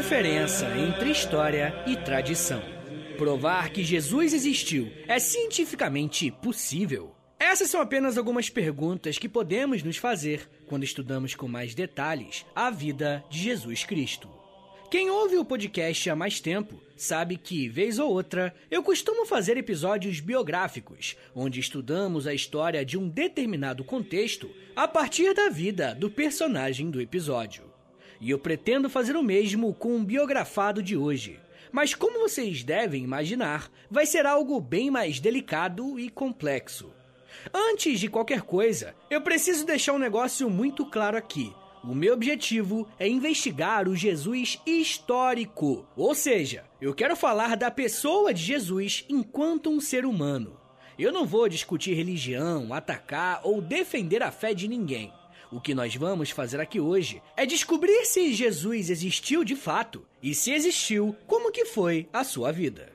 diferença entre história e tradição? Provar que Jesus existiu é cientificamente possível? Essas são apenas algumas perguntas que podemos nos fazer quando estudamos com mais detalhes a vida de Jesus Cristo. Quem ouve o podcast há mais tempo sabe que, vez ou outra, eu costumo fazer episódios biográficos, onde estudamos a história de um determinado contexto a partir da vida do personagem do episódio. E eu pretendo fazer o mesmo com o biografado de hoje. Mas, como vocês devem imaginar, vai ser algo bem mais delicado e complexo. Antes de qualquer coisa, eu preciso deixar um negócio muito claro aqui. O meu objetivo é investigar o Jesus histórico, ou seja, eu quero falar da pessoa de Jesus enquanto um ser humano. Eu não vou discutir religião, atacar ou defender a fé de ninguém. O que nós vamos fazer aqui hoje é descobrir se Jesus existiu de fato e se existiu, como que foi a sua vida.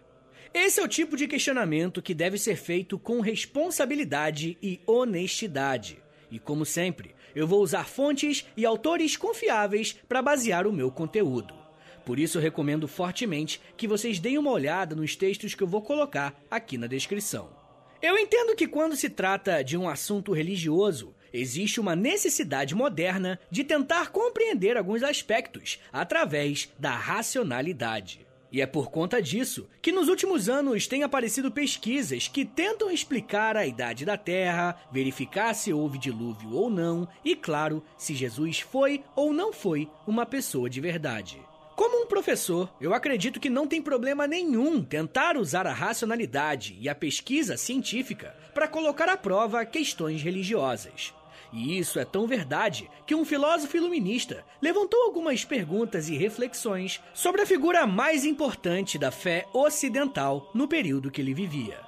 Esse é o tipo de questionamento que deve ser feito com responsabilidade e honestidade. E como sempre, eu vou usar fontes e autores confiáveis para basear o meu conteúdo. Por isso, recomendo fortemente que vocês deem uma olhada nos textos que eu vou colocar aqui na descrição. Eu entendo que quando se trata de um assunto religioso, existe uma necessidade moderna de tentar compreender alguns aspectos através da racionalidade. E é por conta disso que nos últimos anos têm aparecido pesquisas que tentam explicar a idade da Terra, verificar se houve dilúvio ou não, e claro, se Jesus foi ou não foi uma pessoa de verdade. Como um professor, eu acredito que não tem problema nenhum tentar usar a racionalidade e a pesquisa científica para colocar à prova questões religiosas. E isso é tão verdade que um filósofo iluminista levantou algumas perguntas e reflexões sobre a figura mais importante da fé ocidental no período que ele vivia.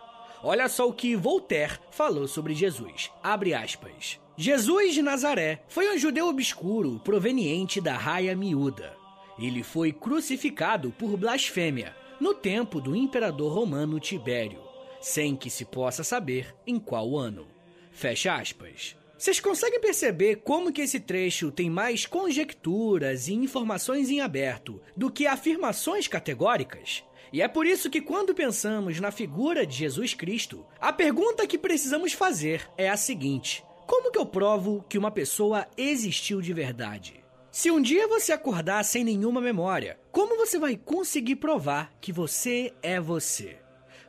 Olha só o que Voltaire falou sobre Jesus. Abre aspas. Jesus de Nazaré foi um judeu obscuro proveniente da raia miúda. Ele foi crucificado por blasfêmia no tempo do imperador romano Tibério, sem que se possa saber em qual ano. Fecha aspas. Vocês conseguem perceber como que esse trecho tem mais conjecturas e informações em aberto do que afirmações categóricas? E é por isso que quando pensamos na figura de Jesus Cristo, a pergunta que precisamos fazer é a seguinte: como que eu provo que uma pessoa existiu de verdade? Se um dia você acordar sem nenhuma memória, como você vai conseguir provar que você é você?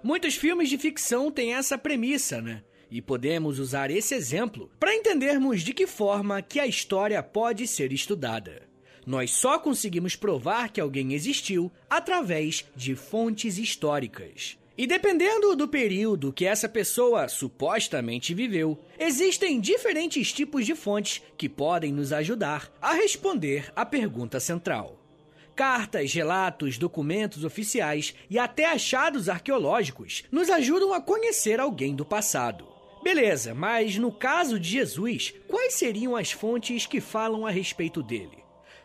Muitos filmes de ficção têm essa premissa, né? E podemos usar esse exemplo para entendermos de que forma que a história pode ser estudada. Nós só conseguimos provar que alguém existiu através de fontes históricas. E dependendo do período que essa pessoa supostamente viveu, existem diferentes tipos de fontes que podem nos ajudar a responder à pergunta central. Cartas, relatos, documentos oficiais e até achados arqueológicos nos ajudam a conhecer alguém do passado. Beleza, mas no caso de Jesus, quais seriam as fontes que falam a respeito dele?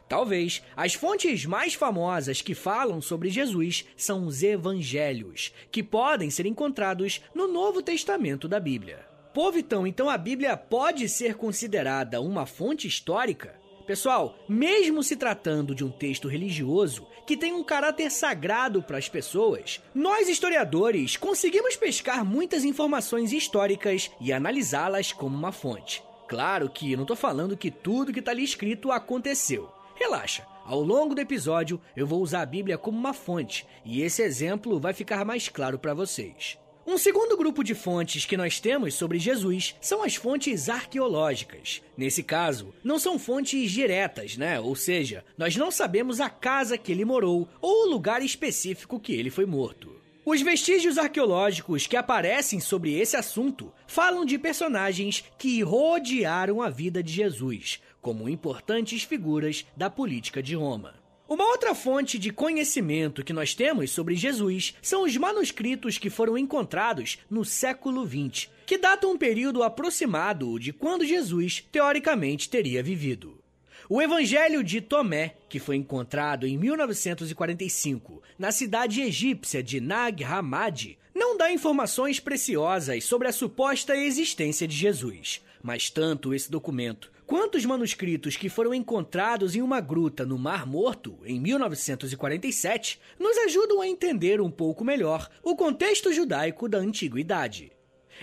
Talvez as fontes mais famosas que falam sobre Jesus são os evangelhos, que podem ser encontrados no Novo Testamento da Bíblia. Pô, Vitão, então a Bíblia pode ser considerada uma fonte histórica? Pessoal, mesmo se tratando de um texto religioso que tem um caráter sagrado para as pessoas, nós historiadores conseguimos pescar muitas informações históricas e analisá-las como uma fonte. Claro que não estou falando que tudo que está ali escrito aconteceu. Relaxa, ao longo do episódio eu vou usar a Bíblia como uma fonte e esse exemplo vai ficar mais claro para vocês. Um segundo grupo de fontes que nós temos sobre Jesus são as fontes arqueológicas. Nesse caso, não são fontes diretas, né? Ou seja, nós não sabemos a casa que ele morou ou o lugar específico que ele foi morto. Os vestígios arqueológicos que aparecem sobre esse assunto falam de personagens que rodearam a vida de Jesus, como importantes figuras da política de Roma. Uma outra fonte de conhecimento que nós temos sobre Jesus são os manuscritos que foram encontrados no século XX, que datam um período aproximado de quando Jesus teoricamente teria vivido. O Evangelho de Tomé, que foi encontrado em 1945 na cidade egípcia de Nag Hammadi, não dá informações preciosas sobre a suposta existência de Jesus, mas tanto esse documento quanto tantos manuscritos que foram encontrados em uma gruta no Mar Morto em 1947 nos ajudam a entender um pouco melhor o contexto judaico da antiguidade.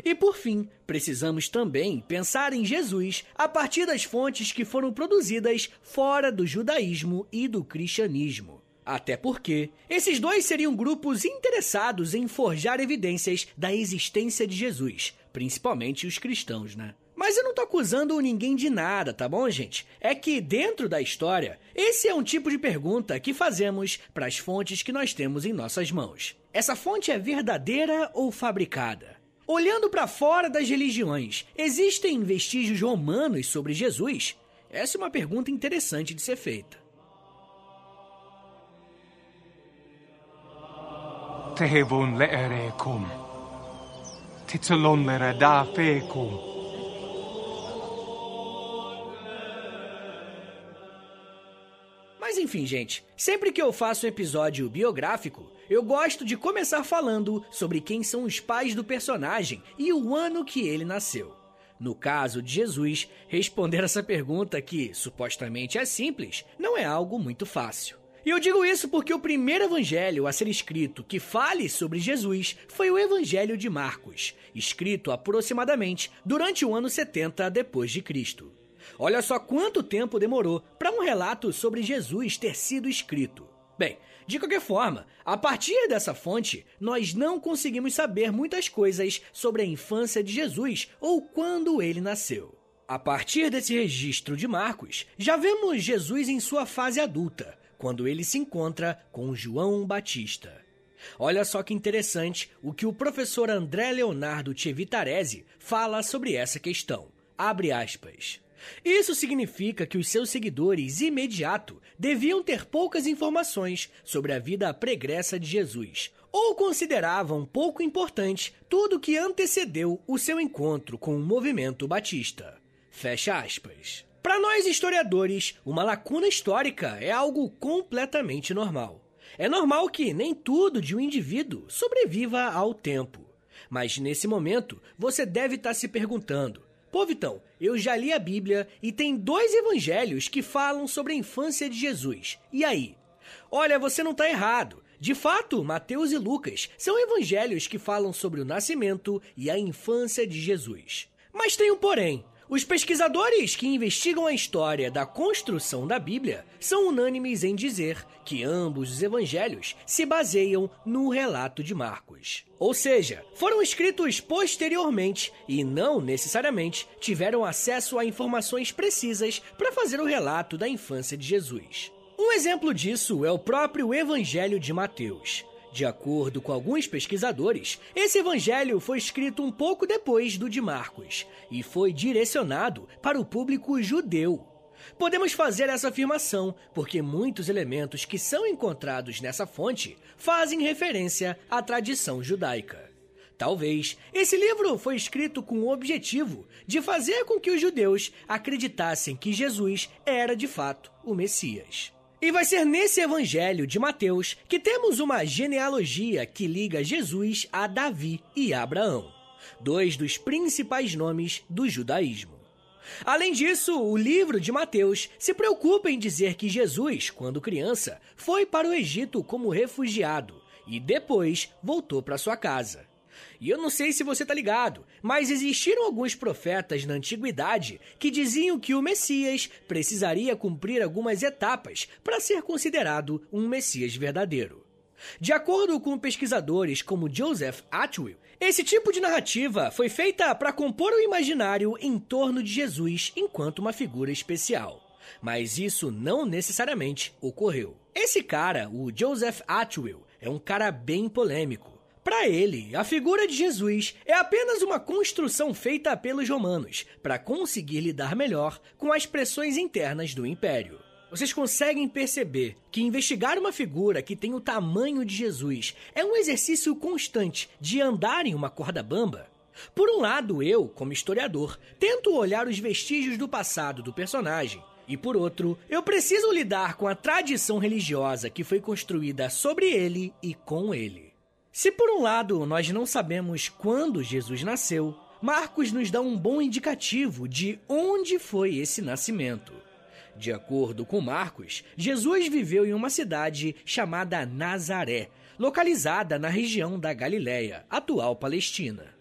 E por fim, precisamos também pensar em Jesus a partir das fontes que foram produzidas fora do judaísmo e do cristianismo. Até porque esses dois seriam grupos interessados em forjar evidências da existência de Jesus, principalmente os cristãos, né? Mas eu não tô acusando ninguém de nada, tá bom, gente? É que dentro da história, esse é um tipo de pergunta que fazemos para as fontes que nós temos em nossas mãos. Essa fonte é verdadeira ou fabricada? Olhando para fora das religiões, existem vestígios romanos sobre Jesus? Essa é uma pergunta interessante de ser feita. Tehevon leerekum. Titsalon leradafekum. Enfim, gente, sempre que eu faço um episódio biográfico, eu gosto de começar falando sobre quem são os pais do personagem e o ano que ele nasceu. No caso de Jesus, responder essa pergunta, que supostamente é simples, não é algo muito fácil. E eu digo isso porque o primeiro evangelho a ser escrito que fale sobre Jesus foi o Evangelho de Marcos, escrito aproximadamente durante o ano 70 depois de Cristo. Olha só quanto tempo demorou para um relato sobre Jesus ter sido escrito. Bem, de qualquer forma, a partir dessa fonte, nós não conseguimos saber muitas coisas sobre a infância de Jesus ou quando ele nasceu. A partir desse registro de Marcos, já vemos Jesus em sua fase adulta, quando ele se encontra com João Batista. Olha só que interessante o que o professor André Leonardo Chevitarese fala sobre essa questão. Abre aspas. Isso significa que os seus seguidores imediato deviam ter poucas informações sobre a vida pregressa de Jesus, ou consideravam pouco importante tudo que antecedeu o seu encontro com o movimento batista. Fecha aspas. Para nós historiadores, uma lacuna histórica é algo completamente normal. É normal que nem tudo de um indivíduo sobreviva ao tempo. Mas nesse momento, você deve estar se perguntando: Pô, Vitão, eu já li a Bíblia e tem dois evangelhos que falam sobre a infância de Jesus. E aí? Olha, você não está errado. De fato, Mateus e Lucas são evangelhos que falam sobre o nascimento e a infância de Jesus. Mas tem um porém. Os pesquisadores que investigam a história da construção da Bíblia são unânimes em dizer que ambos os evangelhos se baseiam no relato de Marcos. Ou seja, foram escritos posteriormente e não necessariamente tiveram acesso a informações precisas para fazer o relato da infância de Jesus. Um exemplo disso é o próprio Evangelho de Mateus. De acordo com alguns pesquisadores, esse evangelho foi escrito um pouco depois do de Marcos e foi direcionado para o público judeu. Podemos fazer essa afirmação porque muitos elementos que são encontrados nessa fonte fazem referência à tradição judaica. Talvez esse livro foi escrito com o objetivo de fazer com que os judeus acreditassem que Jesus era de fato o Messias. E vai ser nesse evangelho de Mateus que temos uma genealogia que liga Jesus a Davi e Abraão, dois dos principais nomes do judaísmo. Além disso, o livro de Mateus se preocupa em dizer que Jesus, quando criança, foi para o Egito como refugiado e depois voltou para sua casa. E eu não sei se você tá ligado, mas existiram alguns profetas na antiguidade que diziam que o Messias precisaria cumprir algumas etapas para ser considerado um Messias verdadeiro. De acordo com pesquisadores como Joseph Atwill, esse tipo de narrativa foi feita para compor o imaginário em torno de Jesus enquanto uma figura especial. Mas isso não necessariamente ocorreu. Esse cara, o Joseph Atwill, é um cara bem polêmico. Para ele, a figura de Jesus é apenas uma construção feita pelos romanos para conseguir lidar melhor com as pressões internas do império. Vocês conseguem perceber que investigar uma figura que tem o tamanho de Jesus é um exercício constante de andar em uma corda bamba? Por um lado, eu, como historiador, tento olhar os vestígios do passado do personagem, e por outro, eu preciso lidar com a tradição religiosa que foi construída sobre ele e com ele. Se por um lado nós não sabemos quando Jesus nasceu, Marcos nos dá um bom indicativo de onde foi esse nascimento. De acordo com Marcos, Jesus viveu em uma cidade chamada Nazaré, localizada na região da Galiléia, atual Palestina.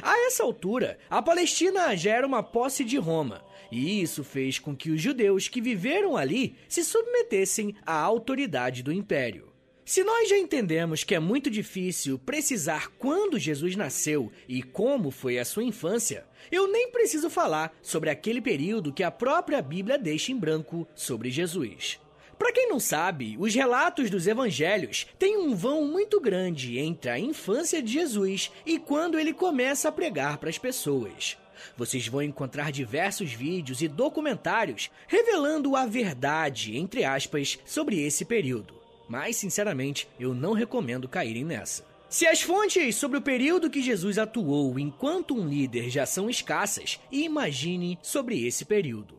A essa altura, a Palestina já era uma posse de Roma, e isso fez com que os judeus que viveram ali se submetessem à autoridade do império. Se nós já entendemos que é muito difícil precisar quando Jesus nasceu e como foi a sua infância, eu nem preciso falar sobre aquele período que a própria Bíblia deixa em branco sobre Jesus. Para quem não sabe, os relatos dos evangelhos têm um vão muito grande entre a infância de Jesus e quando ele começa a pregar para as pessoas. Vocês vão encontrar diversos vídeos e documentários revelando a verdade, entre aspas, sobre esse período mas sinceramente eu não recomendo caírem nessa. Se as fontes sobre o período que Jesus atuou enquanto um líder já são escassas, imagine sobre esse período.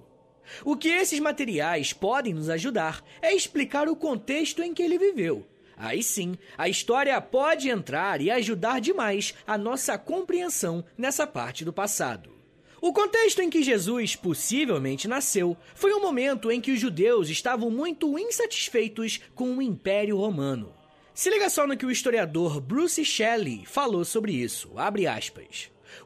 O que esses materiais podem nos ajudar é explicar o contexto em que ele viveu. Aí sim, a história pode entrar e ajudar demais a nossa compreensão nessa parte do passado. O contexto em que Jesus possivelmente nasceu foi um momento em que os judeus estavam muito insatisfeitos com o Império Romano. Se liga só no que o historiador Bruce Shelley falou sobre isso,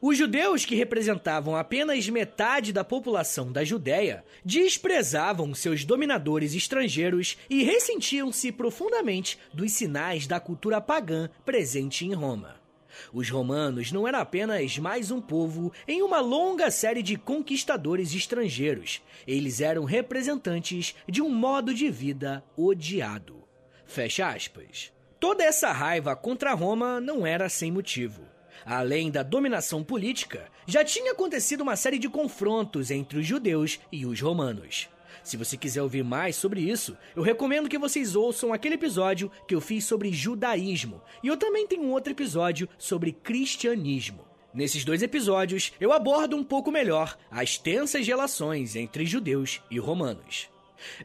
Os judeus que representavam apenas metade da população da Judéia desprezavam seus dominadores estrangeiros e ressentiam-se profundamente dos sinais da cultura pagã presente em Roma. Os romanos não eram apenas mais um povo em uma longa série de conquistadores estrangeiros. Eles eram representantes de um modo de vida odiado. Fecha aspas. Toda essa raiva contra Roma não era sem motivo. Além da dominação política, já tinha acontecido uma série de confrontos entre os judeus e os romanos. Se você quiser ouvir mais sobre isso, eu recomendo que vocês ouçam aquele episódio que eu fiz sobre judaísmo. E eu também tenho um outro episódio sobre cristianismo. Nesses dois episódios, eu abordo um pouco melhor as tensas relações entre judeus e romanos.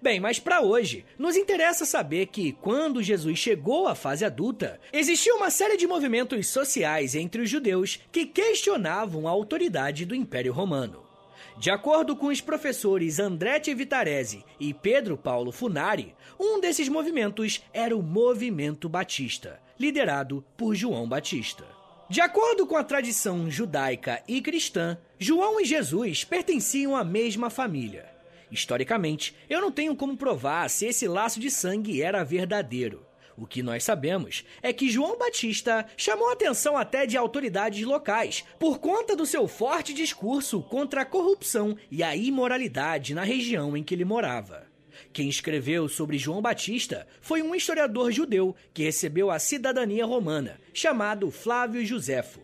Bem, mas para hoje, nos interessa saber que, quando Jesus chegou à fase adulta, existia uma série de movimentos sociais entre os judeus que questionavam a autoridade do Império Romano. De acordo com os professores Andretti Vitarese e Pedro Paulo Funari, um desses movimentos era o Movimento Batista, liderado por João Batista. De acordo com a tradição judaica e cristã, João e Jesus pertenciam à mesma família. Historicamente, eu não tenho como provar se esse laço de sangue era verdadeiro. O que nós sabemos é que João Batista chamou a atenção até de autoridades locais por conta do seu forte discurso contra a corrupção e a imoralidade na região em que ele morava. Quem escreveu sobre João Batista foi um historiador judeu que recebeu a cidadania romana, chamado Flávio Josefo.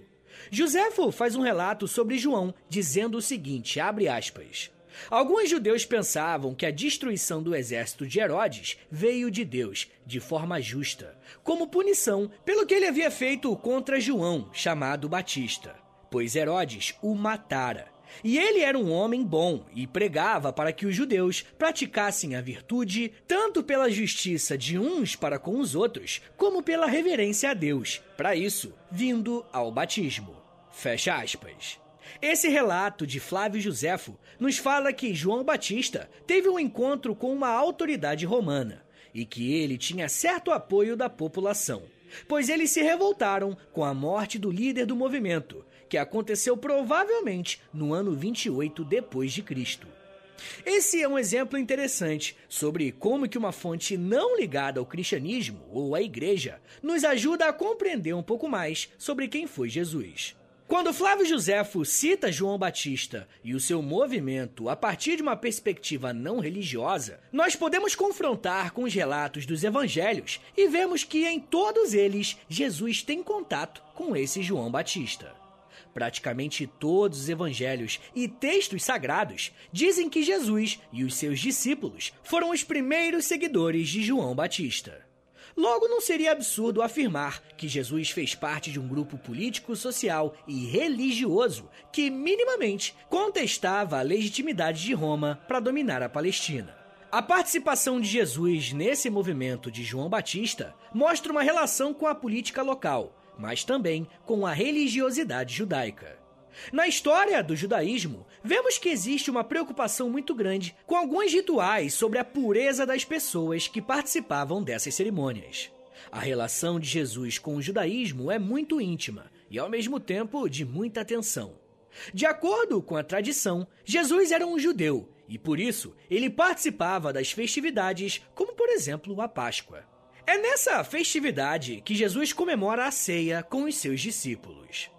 Josefo faz um relato sobre João, dizendo o seguinte, abre aspas, Alguns judeus pensavam que a destruição do exército de Herodes veio de Deus, de forma justa, como punição pelo que ele havia feito contra João, chamado Batista, pois Herodes o matara. E ele era um homem bom e pregava para que os judeus praticassem a virtude tanto pela justiça de uns para com os outros, como pela reverência a Deus, para isso, vindo ao batismo. Fecha aspas. Esse relato de Flávio Josefo nos fala que João Batista teve um encontro com uma autoridade romana e que ele tinha certo apoio da população, pois eles se revoltaram com a morte do líder do movimento, que aconteceu provavelmente no ano 28 depois de Cristo. Esse é um exemplo interessante sobre como que uma fonte não ligada ao cristianismo ou à igreja nos ajuda a compreender um pouco mais sobre quem foi Jesus. Quando Flávio Josefo cita João Batista e o seu movimento a partir de uma perspectiva não religiosa, nós podemos confrontar com os relatos dos evangelhos e vemos que em todos eles Jesus tem contato com esse João Batista. Praticamente todos os evangelhos e textos sagrados dizem que Jesus e os seus discípulos foram os primeiros seguidores de João Batista. Logo, não seria absurdo afirmar que Jesus fez parte de um grupo político, social e religioso que minimamente contestava a legitimidade de Roma para dominar a Palestina. A participação de Jesus nesse movimento de João Batista mostra uma relação com a política local, mas também com a religiosidade judaica. Na história do judaísmo, vemos que existe uma preocupação muito grande com alguns rituais sobre a pureza das pessoas que participavam dessas cerimônias. A relação de Jesus com o judaísmo é muito íntima e, ao mesmo tempo, de muita atenção. De acordo com a tradição, Jesus era um judeu e, por isso, ele participava das festividades, como por exemplo a Páscoa. É nessa festividade que Jesus comemora a ceia com os seus discípulos.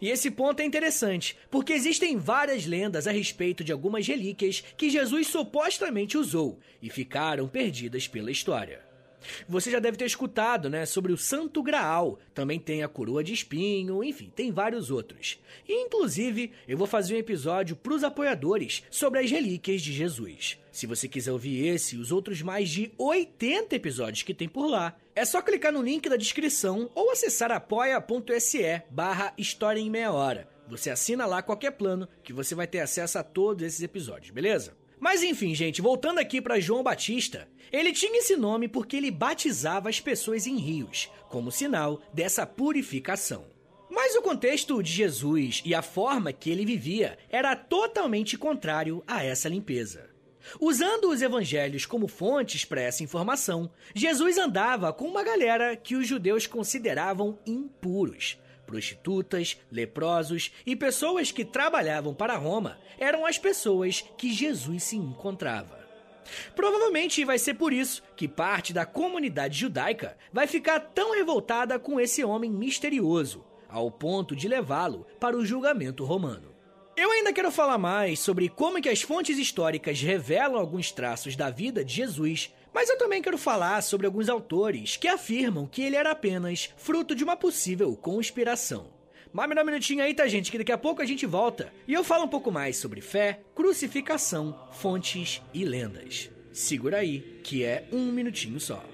E esse ponto é interessante, porque existem várias lendas a respeito de algumas relíquias que Jesus supostamente usou e ficaram perdidas pela história. Você já deve ter escutado, né, sobre o Santo Graal. Também tem a coroa de espinho, enfim, tem vários outros. E, inclusive, eu vou fazer um episódio para os apoiadores sobre as relíquias de Jesus. Se você quiser ouvir esse e os outros mais de 80 episódios que tem por lá, é só clicar no link da descrição ou acessar apoia.se barra História em Meia Hora. Você assina lá qualquer plano que você vai ter acesso a todos esses episódios, beleza? Mas enfim, gente, voltando aqui para João Batista, ele tinha esse nome porque ele batizava as pessoas em rios, como sinal dessa purificação. Mas o contexto de Jesus e a forma que ele vivia era totalmente contrário a essa limpeza. Usando os evangelhos como fontes para essa informação, Jesus andava com uma galera que os judeus consideravam impuros, Prostitutas, leprosos e pessoas que trabalhavam para Roma eram as pessoas que Jesus se encontrava. Provavelmente vai ser por isso que parte da comunidade judaica vai ficar tão revoltada com esse homem misterioso, ao ponto de levá-lo para o julgamento romano. Eu ainda quero falar mais sobre como que as fontes históricas revelam alguns traços da vida de Jesus mas eu também quero falar sobre alguns autores que afirmam que ele era apenas fruto de uma possível conspiração. Mas me dá um minutinho aí, tá, gente? Que daqui a pouco a gente volta e eu falo um pouco mais sobre fé, crucificação, fontes e lendas. Segura aí, que é um minutinho só.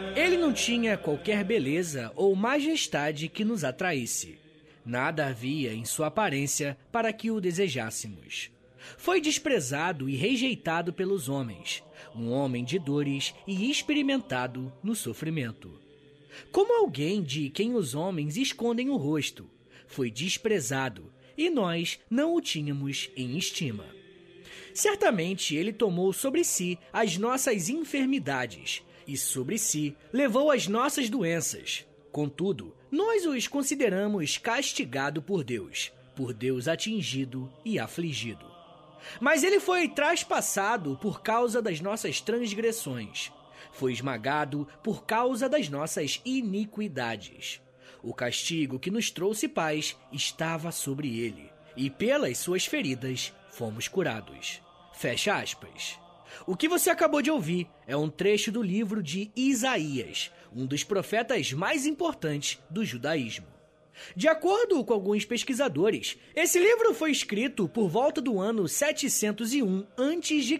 Ele não tinha qualquer beleza ou majestade que nos atraísse. Nada havia em sua aparência para que o desejássemos. Foi desprezado e rejeitado pelos homens, um homem de dores e experimentado no sofrimento. Como alguém de quem os homens escondem o rosto, foi desprezado e nós não o tínhamos em estima. Certamente ele tomou sobre si as nossas enfermidades e sobre si levou as nossas doenças. Contudo, nós os consideramos castigado por Deus, por Deus atingido e afligido. Mas ele foi traspassado por causa das nossas transgressões, foi esmagado por causa das nossas iniquidades. O castigo que nos trouxe paz estava sobre ele, e pelas suas feridas fomos curados. Fecha aspas. O que você acabou de ouvir é um trecho do livro de Isaías, um dos profetas mais importantes do judaísmo. De acordo com alguns pesquisadores, esse livro foi escrito por volta do ano 701 a.C.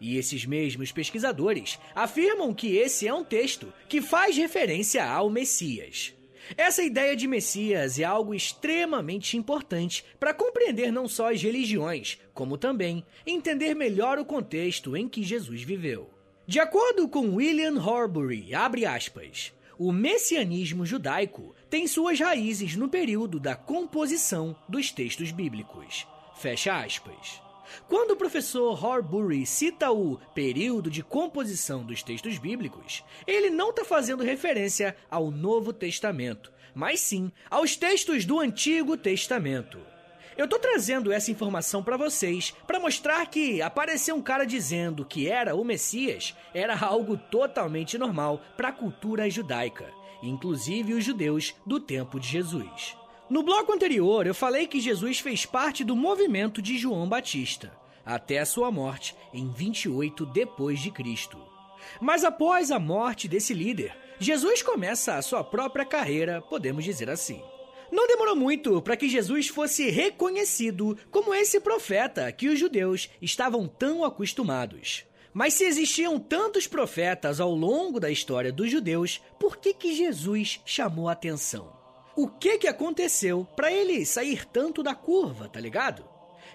E esses mesmos pesquisadores afirmam que esse é um texto que faz referência ao Messias. Essa ideia de Messias é algo extremamente importante para compreender não só as religiões, como também entender melhor o contexto em que Jesus viveu. De acordo com William Horbury, abre aspas, o messianismo judaico tem suas raízes no período da composição dos textos bíblicos. Fecha aspas. Quando o professor Horbury cita o período de composição dos textos bíblicos, ele não está fazendo referência ao Novo Testamento, mas sim aos textos do Antigo Testamento. Eu tô trazendo essa informação para vocês para mostrar que aparecer um cara dizendo que era o Messias era algo totalmente normal para a cultura judaica, inclusive os judeus do tempo de Jesus. No bloco anterior, eu falei que Jesus fez parte do movimento de João Batista, até a sua morte em 28 depois de Cristo. Mas após a morte desse líder, Jesus começa a sua própria carreira, podemos dizer assim. Não demorou muito para que Jesus fosse reconhecido como esse profeta que os judeus estavam tão acostumados. Mas se existiam tantos profetas ao longo da história dos judeus, por que, que Jesus chamou a atenção? O que, que aconteceu para ele sair tanto da curva, tá ligado?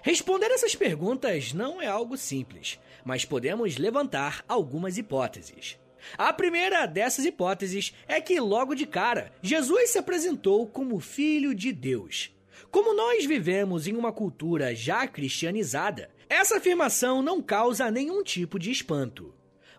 Responder essas perguntas não é algo simples, mas podemos levantar algumas hipóteses. A primeira dessas hipóteses é que, logo de cara, Jesus se apresentou como Filho de Deus. Como nós vivemos em uma cultura já cristianizada, essa afirmação não causa nenhum tipo de espanto.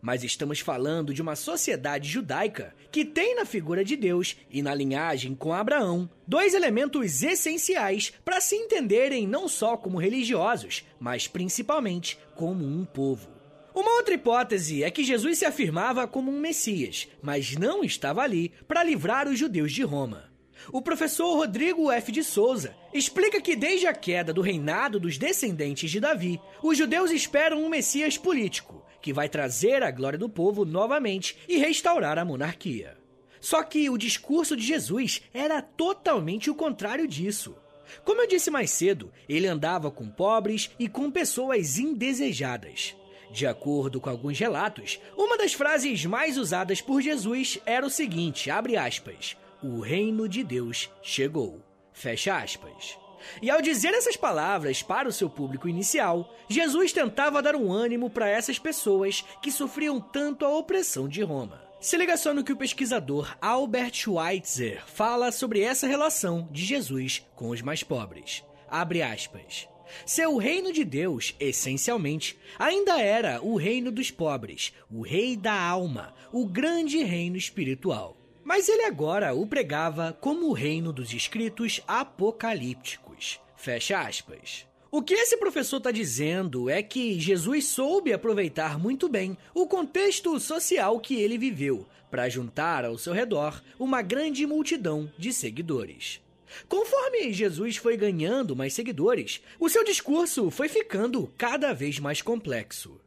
Mas estamos falando de uma sociedade judaica que tem na figura de Deus e na linhagem com Abraão dois elementos essenciais para se entenderem não só como religiosos, mas principalmente como um povo. Uma outra hipótese é que Jesus se afirmava como um Messias, mas não estava ali para livrar os judeus de Roma. O professor Rodrigo F. de Souza explica que desde a queda do reinado dos descendentes de Davi, os judeus esperam um Messias político, que vai trazer a glória do povo novamente e restaurar a monarquia. Só que o discurso de Jesus era totalmente o contrário disso. Como eu disse mais cedo, ele andava com pobres e com pessoas indesejadas. De acordo com alguns relatos, uma das frases mais usadas por Jesus era o seguinte, abre aspas, o reino de Deus chegou, fecha aspas. E ao dizer essas palavras para o seu público inicial, Jesus tentava dar um ânimo para essas pessoas que sofriam tanto a opressão de Roma. Se liga só no que o pesquisador Albert Schweitzer fala sobre essa relação de Jesus com os mais pobres. Abre aspas. Seu reino de Deus, essencialmente, ainda era o reino dos pobres, o rei da alma, o grande reino espiritual. Mas ele agora o pregava como o reino dos escritos apocalípticos. Fecha aspas. O que esse professor está dizendo é que Jesus soube aproveitar muito bem o contexto social que ele viveu para juntar ao seu redor uma grande multidão de seguidores. Conforme Jesus foi ganhando mais seguidores, o seu discurso foi ficando cada vez mais complexo.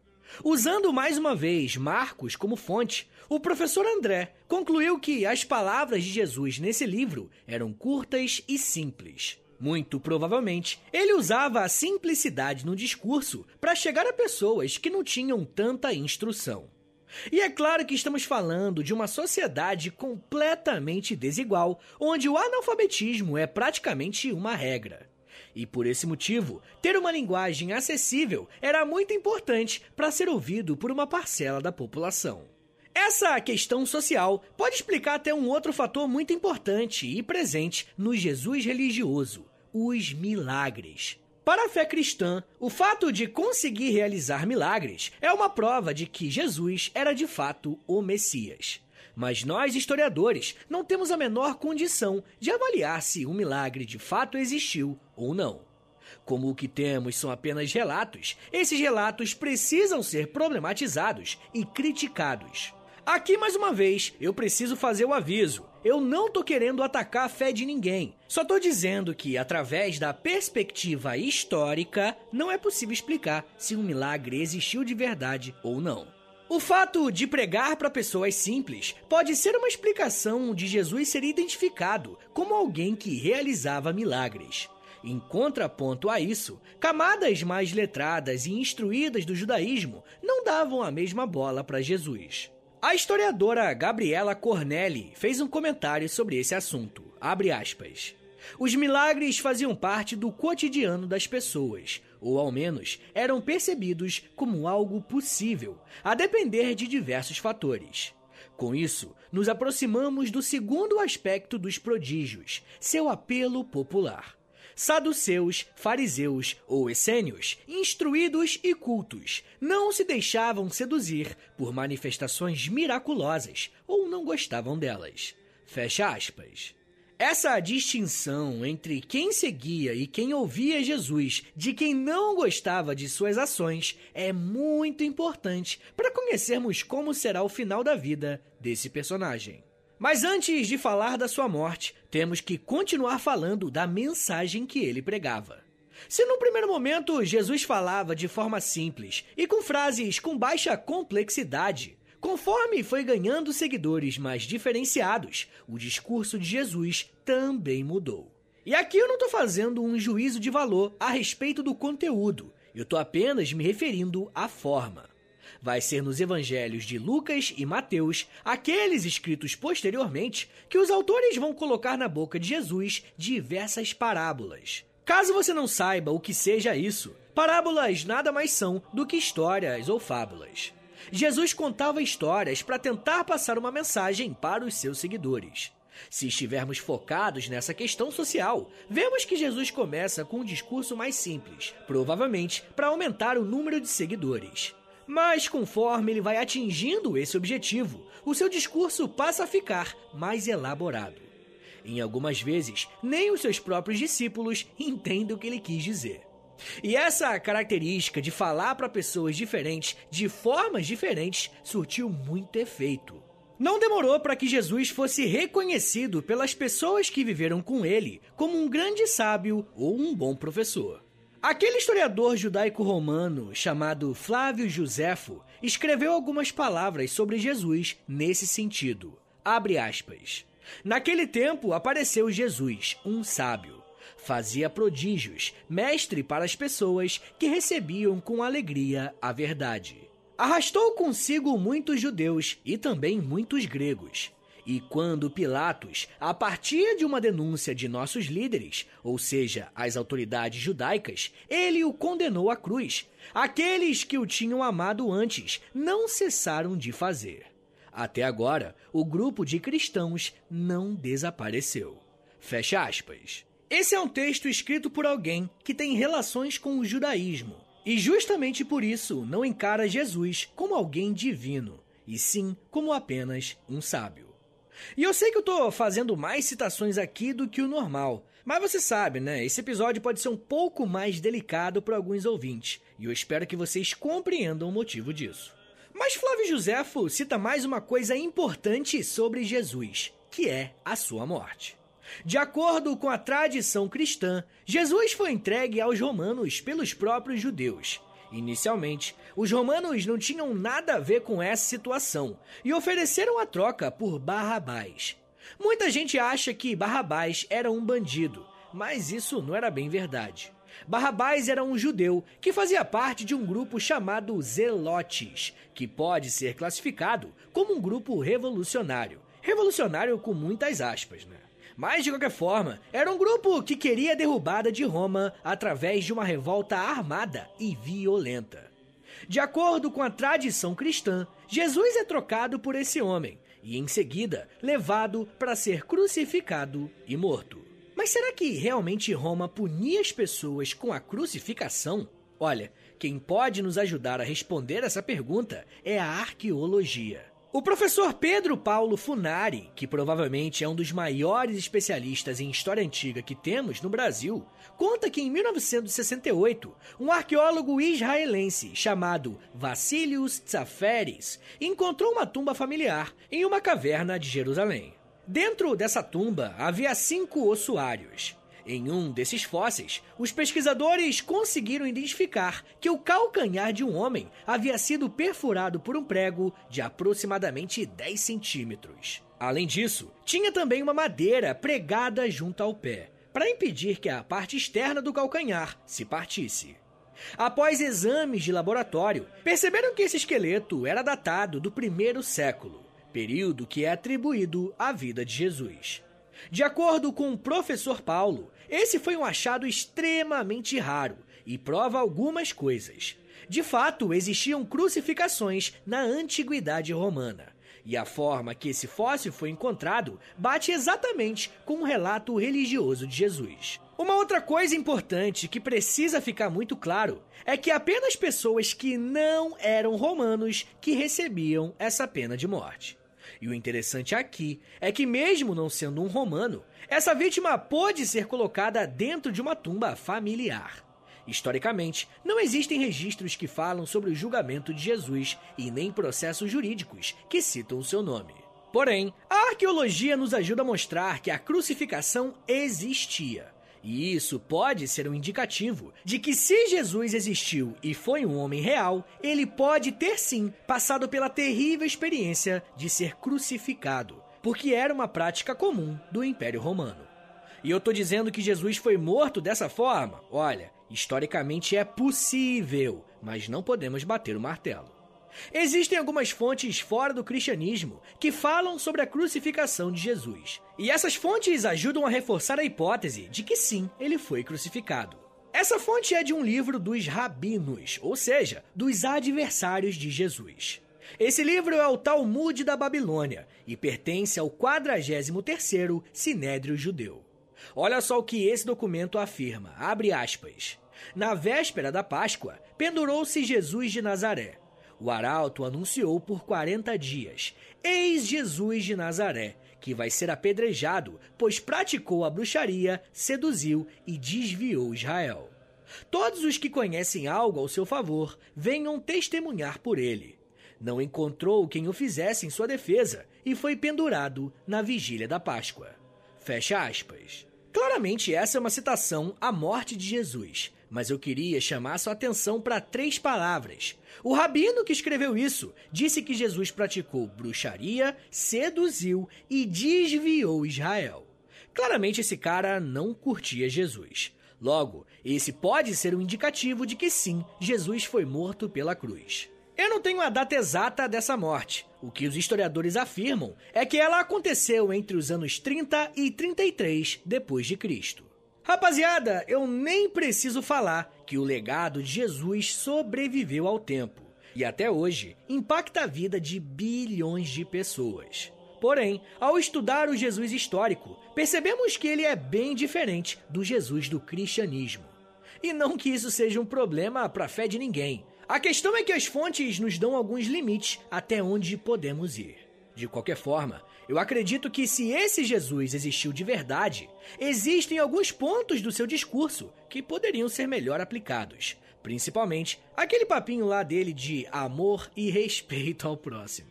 Usando mais uma vez Marcos como fonte, o professor André concluiu que as palavras de Jesus nesse livro eram curtas e simples. Muito provavelmente, ele usava a simplicidade no discurso para chegar a pessoas que não tinham tanta instrução. E é claro que estamos falando de uma sociedade completamente desigual, onde o analfabetismo é praticamente uma regra. E por esse motivo, ter uma linguagem acessível era muito importante para ser ouvido por uma parcela da população. Essa questão social pode explicar até um outro fator muito importante e presente no Jesus religioso: os milagres. Para a fé cristã, o fato de conseguir realizar milagres é uma prova de que Jesus era de fato o Messias. Mas nós, historiadores, não temos a menor condição de avaliar se um milagre de fato existiu ou não. Como o que temos são apenas relatos, esses relatos precisam ser problematizados e criticados. Aqui mais uma vez, eu preciso fazer o aviso. Eu não tô querendo atacar a fé de ninguém. Só tô dizendo que, através da perspectiva histórica, não é possível explicar se um milagre existiu de verdade ou não. O fato de pregar para pessoas simples pode ser uma explicação de Jesus ser identificado como alguém que realizava milagres. Em contraponto a isso, camadas mais letradas e instruídas do judaísmo não davam a mesma bola para Jesus. A historiadora Gabriela Cornelli fez um comentário sobre esse assunto. Abre aspas. Os milagres faziam parte do cotidiano das pessoas, ou ao menos eram percebidos como algo possível, a depender de diversos fatores. Com isso, nos aproximamos do segundo aspecto dos prodígios, seu apelo popular. Saduceus, fariseus ou essênios, instruídos e cultos, não se deixavam seduzir por manifestações miraculosas ou não gostavam delas. Fecha aspas. Essa distinção entre quem seguia e quem ouvia Jesus de quem não gostava de suas ações é muito importante para conhecermos como será o final da vida desse personagem. Mas antes de falar da sua morte, temos que continuar falando da mensagem que ele pregava. Se no primeiro momento Jesus falava de forma simples e com frases com baixa complexidade, conforme foi ganhando seguidores mais diferenciados, o discurso de Jesus também mudou. E aqui eu não estou fazendo um juízo de valor a respeito do conteúdo, eu estou apenas me referindo à forma vai ser nos evangelhos de Lucas e Mateus, aqueles escritos posteriormente, que os autores vão colocar na boca de Jesus diversas parábolas. Caso você não saiba o que seja isso, parábolas nada mais são do que histórias ou fábulas. Jesus contava histórias para tentar passar uma mensagem para os seus seguidores. Se estivermos focados nessa questão social, vemos que Jesus começa com um discurso mais simples, provavelmente para aumentar o número de seguidores. Mas conforme ele vai atingindo esse objetivo, o seu discurso passa a ficar mais elaborado. Em algumas vezes, nem os seus próprios discípulos entendem o que ele quis dizer. E essa característica de falar para pessoas diferentes, de formas diferentes, surtiu muito efeito. Não demorou para que Jesus fosse reconhecido pelas pessoas que viveram com ele como um grande sábio ou um bom professor. Aquele historiador judaico-romano chamado Flávio Josefo escreveu algumas palavras sobre Jesus nesse sentido. Abre aspas. Naquele tempo apareceu Jesus, um sábio. Fazia prodígios, mestre para as pessoas que recebiam com alegria a verdade. Arrastou consigo muitos judeus e também muitos gregos e quando Pilatos, a partir de uma denúncia de nossos líderes, ou seja, as autoridades judaicas, ele o condenou à cruz. Aqueles que o tinham amado antes não cessaram de fazer. Até agora, o grupo de cristãos não desapareceu. Fecha aspas. Esse é um texto escrito por alguém que tem relações com o judaísmo. E justamente por isso não encara Jesus como alguém divino, e sim como apenas um sábio. E eu sei que eu tô fazendo mais citações aqui do que o normal, mas você sabe, né? Esse episódio pode ser um pouco mais delicado para alguns ouvintes, e eu espero que vocês compreendam o motivo disso. Mas Flávio Josefo cita mais uma coisa importante sobre Jesus, que é a sua morte. De acordo com a tradição cristã, Jesus foi entregue aos romanos pelos próprios judeus, Inicialmente, os romanos não tinham nada a ver com essa situação e ofereceram a troca por Barrabás. Muita gente acha que Barrabás era um bandido, mas isso não era bem verdade. Barrabás era um judeu que fazia parte de um grupo chamado Zelotes, que pode ser classificado como um grupo revolucionário. Revolucionário com muitas aspas, né? Mas, de qualquer forma, era um grupo que queria a derrubada de Roma através de uma revolta armada e violenta. De acordo com a tradição cristã, Jesus é trocado por esse homem e, em seguida, levado para ser crucificado e morto. Mas será que realmente Roma punia as pessoas com a crucificação? Olha, quem pode nos ajudar a responder essa pergunta é a arqueologia. O professor Pedro Paulo Funari, que provavelmente é um dos maiores especialistas em história antiga que temos no Brasil, conta que em 1968, um arqueólogo israelense chamado Vassilios Tsaferis encontrou uma tumba familiar em uma caverna de Jerusalém. Dentro dessa tumba havia cinco ossuários. Em um desses fósseis, os pesquisadores conseguiram identificar que o calcanhar de um homem havia sido perfurado por um prego de aproximadamente 10 centímetros. Além disso, tinha também uma madeira pregada junto ao pé, para impedir que a parte externa do calcanhar se partisse. Após exames de laboratório, perceberam que esse esqueleto era datado do primeiro século, período que é atribuído à vida de Jesus. De acordo com o professor Paulo, esse foi um achado extremamente raro e prova algumas coisas. De fato, existiam crucificações na antiguidade romana. E a forma que esse fóssil foi encontrado bate exatamente com o um relato religioso de Jesus. Uma outra coisa importante que precisa ficar muito claro é que apenas pessoas que não eram romanos que recebiam essa pena de morte. E o interessante aqui é que, mesmo não sendo um romano, essa vítima pôde ser colocada dentro de uma tumba familiar. Historicamente, não existem registros que falam sobre o julgamento de Jesus e nem processos jurídicos que citam o seu nome. Porém, a arqueologia nos ajuda a mostrar que a crucificação existia e isso pode ser um indicativo de que, se Jesus existiu e foi um homem real, ele pode ter sim passado pela terrível experiência de ser crucificado, porque era uma prática comum do Império Romano. E eu tô dizendo que Jesus foi morto dessa forma? Olha, historicamente é possível, mas não podemos bater o martelo. Existem algumas fontes fora do cristianismo que falam sobre a crucificação de Jesus. E essas fontes ajudam a reforçar a hipótese de que sim, ele foi crucificado. Essa fonte é de um livro dos rabinos, ou seja, dos adversários de Jesus. Esse livro é o Talmud da Babilônia e pertence ao 43º Sinédrio Judeu. Olha só o que esse documento afirma, abre aspas. Na véspera da Páscoa, pendurou-se Jesus de Nazaré, o arauto anunciou por 40 dias: Eis Jesus de Nazaré, que vai ser apedrejado, pois praticou a bruxaria, seduziu e desviou Israel. Todos os que conhecem algo ao seu favor, venham testemunhar por ele. Não encontrou quem o fizesse em sua defesa e foi pendurado na vigília da Páscoa. Fecha aspas. Claramente, essa é uma citação à morte de Jesus, mas eu queria chamar sua atenção para três palavras. O rabino que escreveu isso disse que Jesus praticou bruxaria, seduziu e desviou Israel. Claramente esse cara não curtia Jesus. Logo, esse pode ser um indicativo de que sim, Jesus foi morto pela cruz. Eu não tenho a data exata dessa morte. O que os historiadores afirmam é que ela aconteceu entre os anos 30 e 33 depois de Cristo. Rapaziada, eu nem preciso falar que o legado de Jesus sobreviveu ao tempo e até hoje impacta a vida de bilhões de pessoas. Porém, ao estudar o Jesus histórico, percebemos que ele é bem diferente do Jesus do cristianismo. E não que isso seja um problema para a fé de ninguém. A questão é que as fontes nos dão alguns limites até onde podemos ir. De qualquer forma, eu acredito que se esse Jesus existiu de verdade, existem alguns pontos do seu discurso que poderiam ser melhor aplicados. Principalmente aquele papinho lá dele de amor e respeito ao próximo.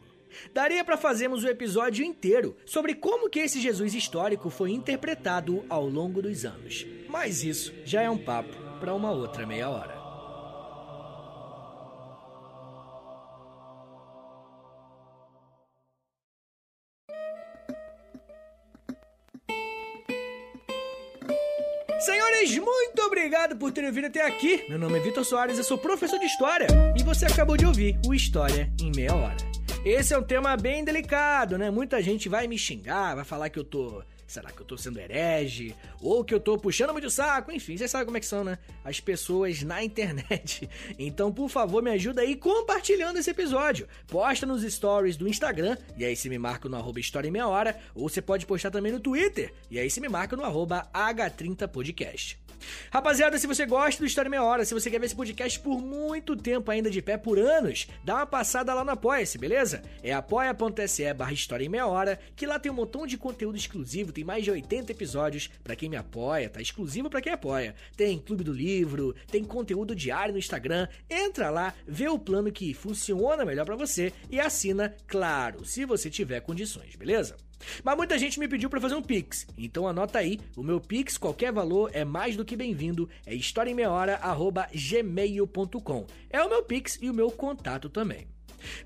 Daria para fazermos o um episódio inteiro sobre como que esse Jesus histórico foi interpretado ao longo dos anos. Mas isso já é um papo para uma outra meia hora. Senhores, muito obrigado por terem vindo até aqui. Meu nome é Vitor Soares, eu sou professor de História e você acabou de ouvir o História em Meia Hora. Esse é um tema bem delicado, né? Muita gente vai me xingar, vai falar que eu tô Será que eu tô sendo herege? Ou que eu tô puxando muito saco? Enfim, vocês sabem como é que são, né? As pessoas na internet. Então, por favor, me ajuda aí compartilhando esse episódio. Posta nos stories do Instagram, e aí você me marca no arroba História em Meia Hora. Ou você pode postar também no Twitter, e aí você me marca no arroba H30podcast. Rapaziada, se você gosta do História Meia Hora, se você quer ver esse podcast por muito tempo ainda de pé por anos, dá uma passada lá no Apoia-se, beleza? É apoia.se barra História em Meia Hora, que lá tem um montão de conteúdo exclusivo, tem mais de 80 episódios para quem me apoia, tá? Exclusivo para quem apoia. Tem Clube do Livro, tem conteúdo diário no Instagram. Entra lá, vê o plano que funciona melhor para você e assina, claro, se você tiver condições, beleza? Mas muita gente me pediu para fazer um Pix, então anota aí, o meu Pix, qualquer valor, é mais do que bem-vindo, é historiaemmeiahora.gmail.com. É o meu Pix e o meu contato também.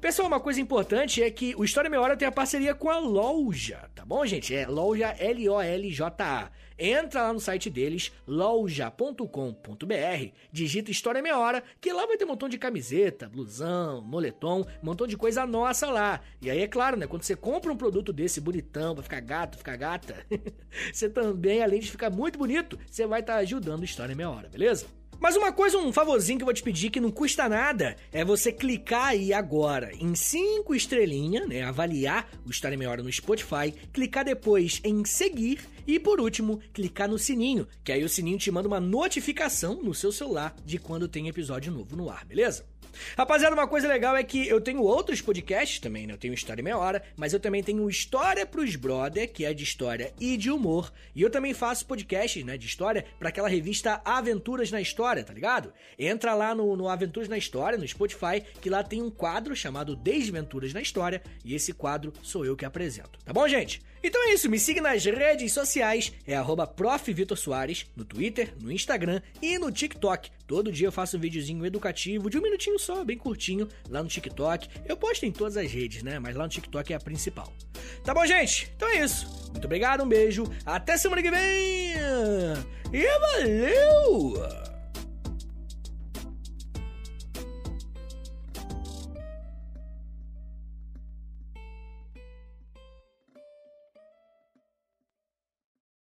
Pessoal, uma coisa importante é que o História Meia Hora tem a parceria com a loja, tá bom, gente? É loja L-O-L-J-A. Entra lá no site deles, loja.com.br, digita História Meia Hora, que lá vai ter um montão de camiseta, blusão, moletom, um montão de coisa nossa lá. E aí, é claro, né? Quando você compra um produto desse bonitão, pra ficar gato, ficar gata, você também, além de ficar muito bonito, você vai estar tá ajudando História Meia Hora, beleza? Mas uma coisa, um favorzinho que eu vou te pedir que não custa nada é você clicar aí agora em cinco estrelinhas, né? Avaliar o História Meia Hora no Spotify, clicar depois em seguir e por último, clicar no sininho, que aí o sininho te manda uma notificação no seu celular de quando tem episódio novo no ar, beleza? Rapaziada, uma coisa legal é que eu tenho outros podcasts também, né? Eu tenho História Meia Hora, mas eu também tenho História pros Brother, que é de história e de humor. E eu também faço podcasts, né, de história para aquela revista Aventuras na História, tá ligado? Entra lá no, no Aventuras na História, no Spotify, que lá tem um quadro chamado Desventuras na História, e esse quadro sou eu que apresento. Tá bom, gente? Então é isso, me siga nas redes sociais, é arroba no Twitter, no Instagram e no TikTok. Todo dia eu faço um videozinho educativo de um minutinho só, bem curtinho, lá no TikTok. Eu posto em todas as redes, né? Mas lá no TikTok é a principal. Tá bom, gente? Então é isso. Muito obrigado, um beijo, até semana que vem! E valeu!